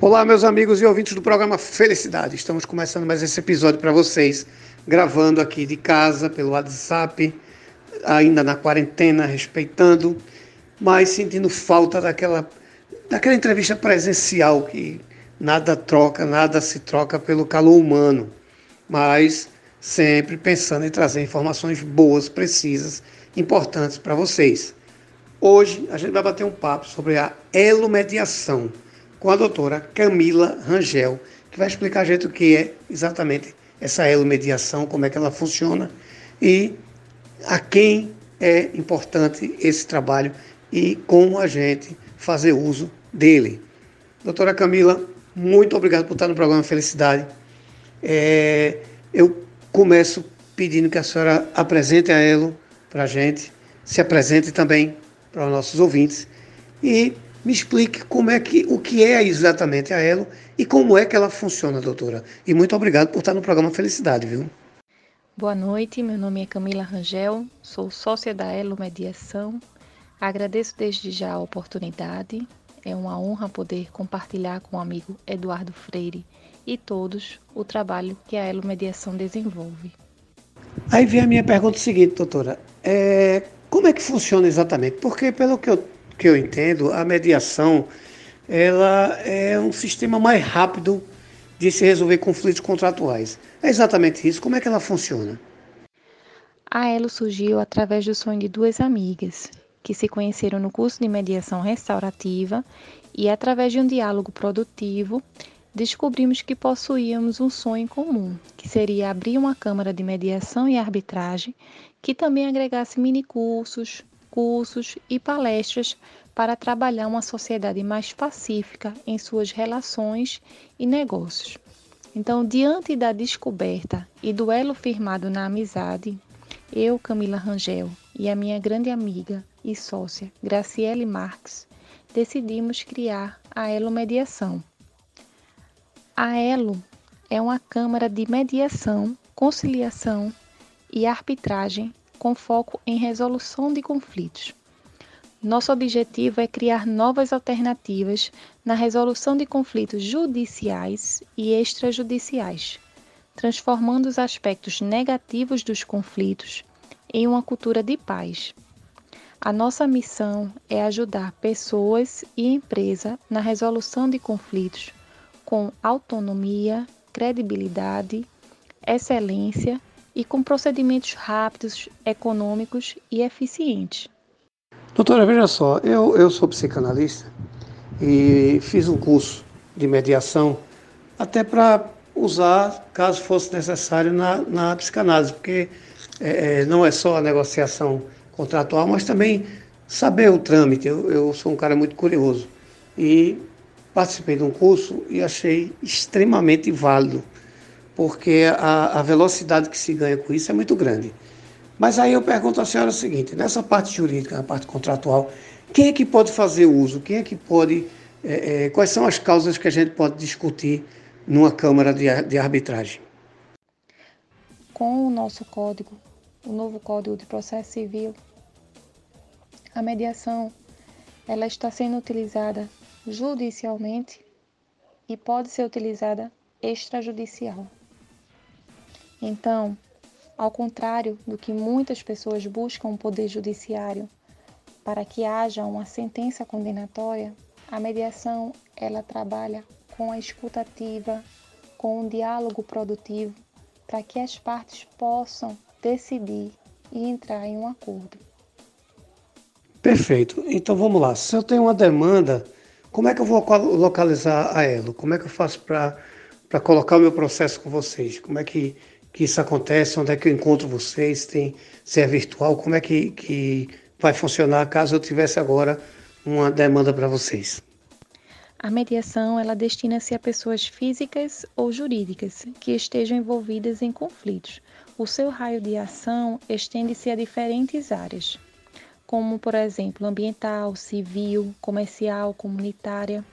Olá, meus amigos e ouvintes do programa Felicidade. Estamos começando mais esse episódio para vocês, gravando aqui de casa, pelo WhatsApp, ainda na quarentena, respeitando, mas sentindo falta daquela, daquela entrevista presencial que nada troca, nada se troca pelo calor humano, mas sempre pensando em trazer informações boas, precisas, importantes para vocês. Hoje a gente vai bater um papo sobre a elomediação com a doutora Camila Rangel, que vai explicar a gente o que é exatamente essa elomediação, como é que ela funciona e a quem é importante esse trabalho e como a gente fazer uso dele. Doutora Camila, muito obrigado por estar no programa Felicidade. É, eu começo pedindo que a senhora apresente a Elo para a gente, se apresente também para os nossos ouvintes e me explique como é que, o que é exatamente a Elo e como é que ela funciona, doutora. E muito obrigado por estar no programa Felicidade, viu? Boa noite, meu nome é Camila Rangel, sou sócia da Elo Mediação. Agradeço desde já a oportunidade. É uma honra poder compartilhar com o amigo Eduardo Freire e todos o trabalho que a Elo Mediação desenvolve. Aí vem a minha pergunta seguinte, doutora. É, como é que funciona exatamente? Porque, pelo que eu que eu entendo, a mediação ela é um sistema mais rápido de se resolver conflitos contratuais. É exatamente isso. Como é que ela funciona? A Elo surgiu através do sonho de duas amigas que se conheceram no curso de mediação restaurativa e, através de um diálogo produtivo, descobrimos que possuíamos um sonho comum, que seria abrir uma câmara de mediação e arbitragem que também agregasse minicursos, cursos e palestras para trabalhar uma sociedade mais pacífica em suas relações e negócios. Então, diante da descoberta e duelo firmado na amizade, eu, Camila Rangel, e a minha grande amiga e sócia, Graciele Marques, decidimos criar a Elo Mediação. A Elo é uma câmara de mediação, conciliação e arbitragem com foco em resolução de conflitos. Nosso objetivo é criar novas alternativas na resolução de conflitos judiciais e extrajudiciais, transformando os aspectos negativos dos conflitos em uma cultura de paz. A nossa missão é ajudar pessoas e empresas na resolução de conflitos com autonomia, credibilidade, excelência e com procedimentos rápidos, econômicos e eficientes. Doutora, veja só, eu, eu sou psicanalista e fiz um curso de mediação até para usar, caso fosse necessário, na, na psicanálise, porque é, é, não é só a negociação contratual, mas também saber o trâmite. Eu, eu sou um cara muito curioso e participei de um curso e achei extremamente válido porque a, a velocidade que se ganha com isso é muito grande. Mas aí eu pergunto à senhora o seguinte: nessa parte jurídica, na parte contratual, quem é que pode fazer uso? Quem é que pode. É, é, quais são as causas que a gente pode discutir numa Câmara de, de Arbitragem? Com o nosso código, o novo Código de Processo Civil, a mediação ela está sendo utilizada judicialmente e pode ser utilizada extrajudicial. Então, ao contrário do que muitas pessoas buscam o poder judiciário para que haja uma sentença condenatória, a mediação ela trabalha com a escutativa, com um diálogo produtivo, para que as partes possam decidir e entrar em um acordo. Perfeito. Então vamos lá. Se eu tenho uma demanda, como é que eu vou localizar a Elo? Como é que eu faço para colocar o meu processo com vocês? Como é que que isso acontece, onde é que eu encontro vocês, tem, se é virtual, como é que, que vai funcionar caso eu tivesse agora uma demanda para vocês. A mediação ela destina-se a pessoas físicas ou jurídicas que estejam envolvidas em conflitos. O seu raio de ação estende-se a diferentes áreas, como por exemplo ambiental, civil, comercial, comunitária,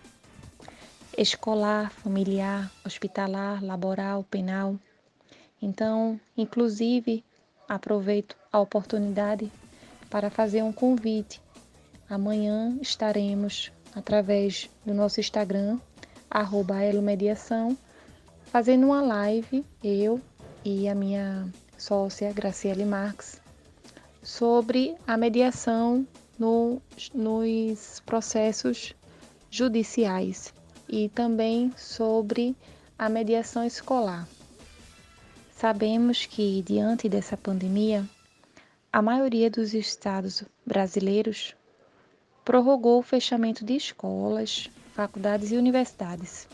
escolar, familiar, hospitalar, laboral, penal. Então, inclusive, aproveito a oportunidade para fazer um convite. Amanhã estaremos, através do nosso Instagram, arroba elomediação, fazendo uma live, eu e a minha sócia Graciele Marques, sobre a mediação no, nos processos judiciais e também sobre a mediação escolar. Sabemos que, diante dessa pandemia, a maioria dos estados brasileiros prorrogou o fechamento de escolas, faculdades e universidades.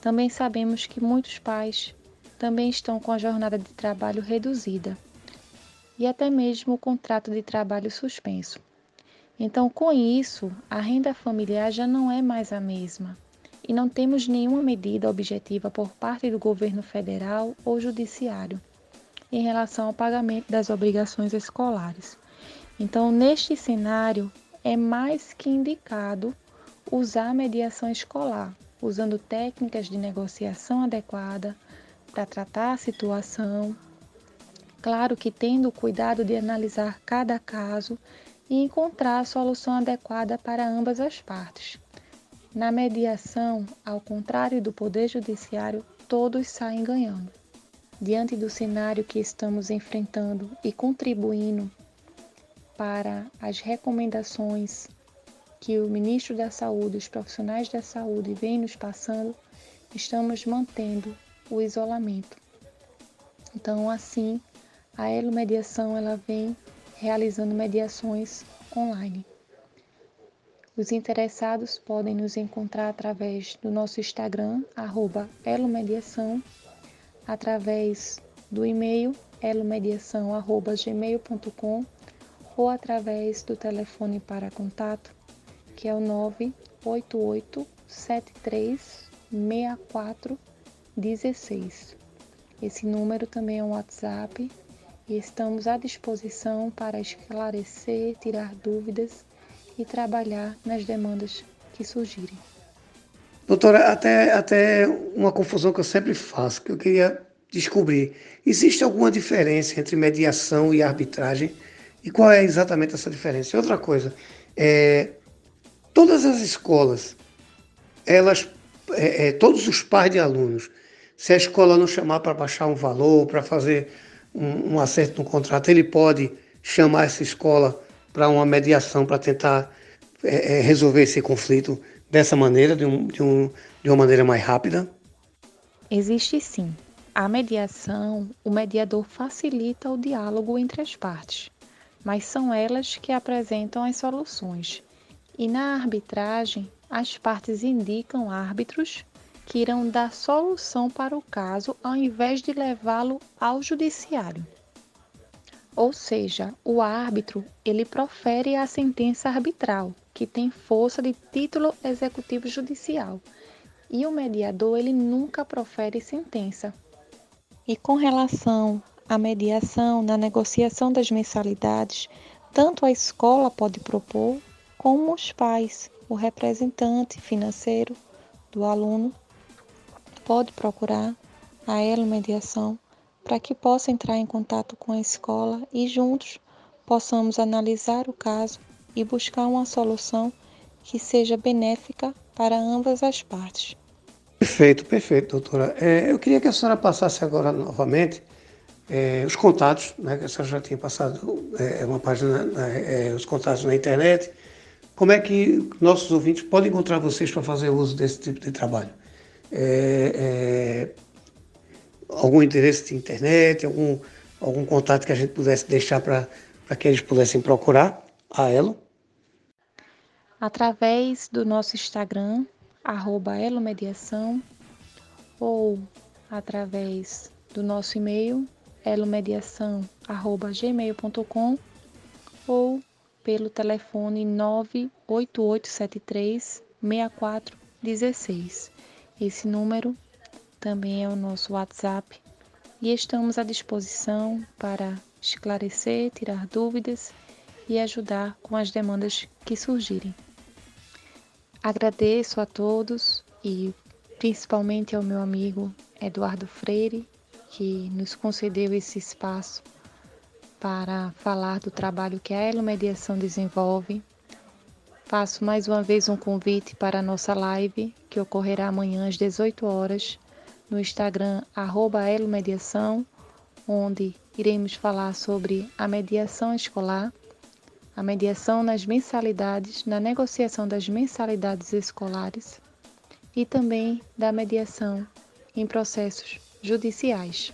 Também sabemos que muitos pais também estão com a jornada de trabalho reduzida e até mesmo o contrato de trabalho suspenso. Então, com isso, a renda familiar já não é mais a mesma e não temos nenhuma medida objetiva por parte do governo federal ou judiciário em relação ao pagamento das obrigações escolares. Então, neste cenário, é mais que indicado usar a mediação escolar, usando técnicas de negociação adequada para tratar a situação. Claro que tendo o cuidado de analisar cada caso e encontrar a solução adequada para ambas as partes. Na mediação, ao contrário do Poder Judiciário, todos saem ganhando. Diante do cenário que estamos enfrentando e contribuindo para as recomendações que o ministro da Saúde, os profissionais da saúde vêm nos passando, estamos mantendo o isolamento. Então, assim, a Elo Mediação ela vem realizando mediações online. Os interessados podem nos encontrar através do nosso Instagram, arroba elomediação, através do e-mail elomediação.gmail.com ou através do telefone para contato, que é o 988 73 64 16. Esse número também é um WhatsApp e estamos à disposição para esclarecer, tirar dúvidas e trabalhar nas demandas que surgirem. Doutora, até, até uma confusão que eu sempre faço, que eu queria descobrir. Existe alguma diferença entre mediação e arbitragem? E qual é exatamente essa diferença? E outra coisa, é, todas as escolas, elas, é, é, todos os pais de alunos, se a escola não chamar para baixar um valor, para fazer um, um acerto no contrato, ele pode chamar essa escola para uma mediação para tentar é, é, resolver esse conflito dessa maneira, de, um, de, um, de uma maneira mais rápida? Existe sim. A mediação, o mediador facilita o diálogo entre as partes mas são elas que apresentam as soluções. E na arbitragem, as partes indicam árbitros que irão dar solução para o caso ao invés de levá-lo ao judiciário. Ou seja, o árbitro, ele profere a sentença arbitral, que tem força de título executivo judicial, e o mediador, ele nunca profere sentença. E com relação a mediação na negociação das mensalidades, tanto a escola pode propor, como os pais, o representante financeiro do aluno pode procurar a Elo Mediação para que possa entrar em contato com a escola e juntos possamos analisar o caso e buscar uma solução que seja benéfica para ambas as partes. Perfeito, perfeito, doutora. É, eu queria que a senhora passasse agora novamente é, os contatos, né, que a senhora já tinha passado é, uma página, né, é, os contatos na internet. Como é que nossos ouvintes podem encontrar vocês para fazer uso desse tipo de trabalho? É, é, algum interesse de internet, algum, algum contato que a gente pudesse deixar para que eles pudessem procurar a Elo? Através do nosso Instagram, arroba elomediação, ou através do nosso e-mail, elomediação@gmail.com ou pelo telefone 98873 6416. Esse número também é o nosso WhatsApp e estamos à disposição para esclarecer, tirar dúvidas e ajudar com as demandas que surgirem. Agradeço a todos e principalmente ao meu amigo Eduardo Freire que nos concedeu esse espaço para falar do trabalho que a Elo Mediação desenvolve, Faço mais uma vez um convite para a nossa live, que ocorrerá amanhã às 18 horas, no Instagram @elomediação, onde iremos falar sobre a mediação escolar, a mediação nas mensalidades, na negociação das mensalidades escolares e também da mediação em processos judiciais.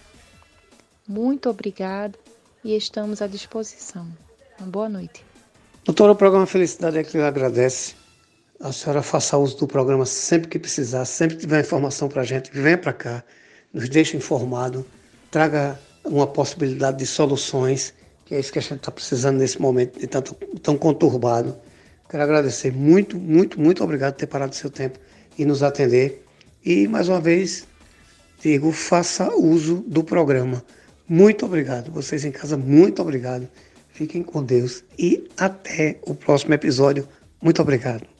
Muito obrigado e estamos à disposição. Uma boa noite. Doutora, o programa Felicidade é que agradece. A senhora faça uso do programa sempre que precisar, sempre que tiver informação para a gente, venha para cá, nos deixe informado, traga uma possibilidade de soluções, que é isso que a gente está precisando nesse momento de tanto tão conturbado. Quero agradecer muito, muito, muito obrigado por ter parado seu tempo e nos atender. E mais uma vez digo, faça uso do programa. Muito obrigado. Vocês em casa, muito obrigado. Fiquem com Deus e até o próximo episódio. Muito obrigado.